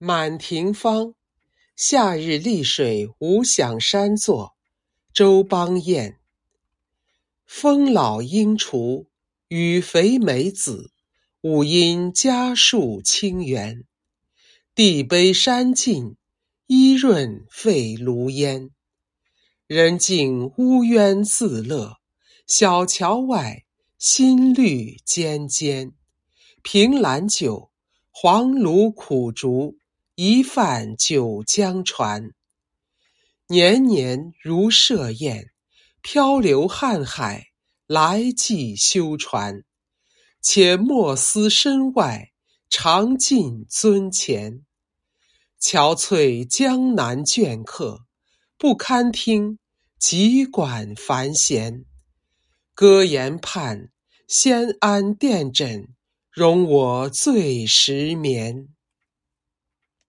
满庭芳，夏日丽水无想山作，周邦彦。风老莺雏，雨肥梅子，五阴家树清源。地卑山尽，衣润沸炉烟。人静乌渊自乐，小桥外，新绿芊芊。凭栏酒，黄芦苦竹。一泛九江船，年年如设宴，漂流瀚海，来寄修船。且莫思身外，常尽樽前。憔悴江南倦客，不堪听急管繁弦。歌言畔，先安垫枕，容我醉时眠。